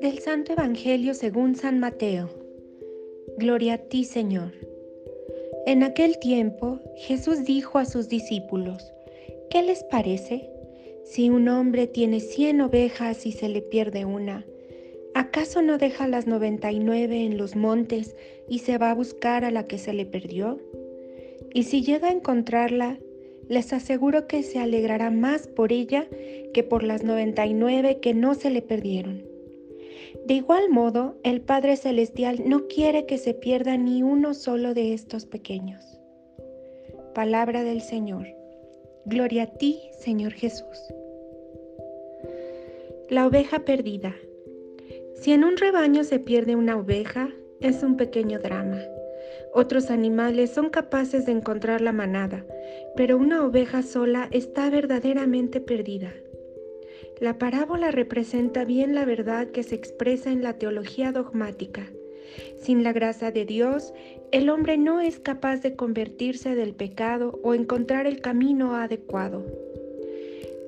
Del Santo Evangelio según San Mateo. Gloria a ti, Señor. En aquel tiempo Jesús dijo a sus discípulos, ¿qué les parece? Si un hombre tiene cien ovejas y se le pierde una, ¿acaso no deja las noventa y nueve en los montes y se va a buscar a la que se le perdió? Y si llega a encontrarla, les aseguro que se alegrará más por ella que por las noventa y nueve que no se le perdieron. De igual modo, el Padre Celestial no quiere que se pierda ni uno solo de estos pequeños. Palabra del Señor. Gloria a ti, Señor Jesús. La oveja perdida. Si en un rebaño se pierde una oveja, es un pequeño drama. Otros animales son capaces de encontrar la manada, pero una oveja sola está verdaderamente perdida. La parábola representa bien la verdad que se expresa en la teología dogmática. Sin la gracia de Dios, el hombre no es capaz de convertirse del pecado o encontrar el camino adecuado.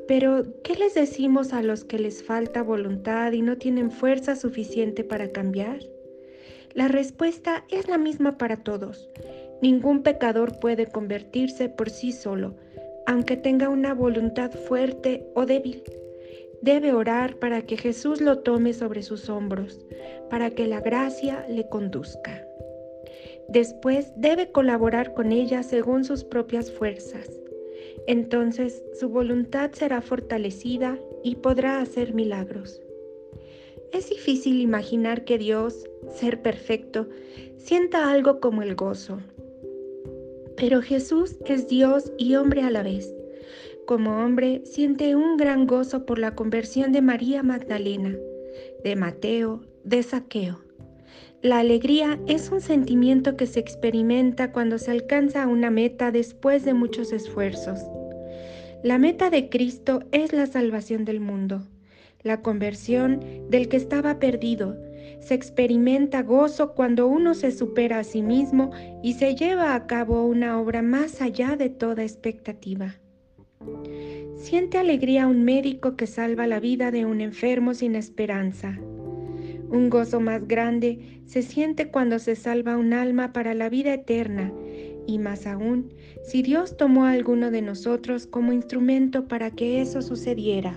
Pero, ¿qué les decimos a los que les falta voluntad y no tienen fuerza suficiente para cambiar? La respuesta es la misma para todos. Ningún pecador puede convertirse por sí solo, aunque tenga una voluntad fuerte o débil debe orar para que Jesús lo tome sobre sus hombros, para que la gracia le conduzca. Después debe colaborar con ella según sus propias fuerzas. Entonces su voluntad será fortalecida y podrá hacer milagros. Es difícil imaginar que Dios, ser perfecto, sienta algo como el gozo. Pero Jesús es Dios y hombre a la vez como hombre, siente un gran gozo por la conversión de María Magdalena, de Mateo, de Saqueo. La alegría es un sentimiento que se experimenta cuando se alcanza una meta después de muchos esfuerzos. La meta de Cristo es la salvación del mundo, la conversión del que estaba perdido. Se experimenta gozo cuando uno se supera a sí mismo y se lleva a cabo una obra más allá de toda expectativa. Siente alegría un médico que salva la vida de un enfermo sin esperanza. Un gozo más grande se siente cuando se salva un alma para la vida eterna y más aún si Dios tomó a alguno de nosotros como instrumento para que eso sucediera.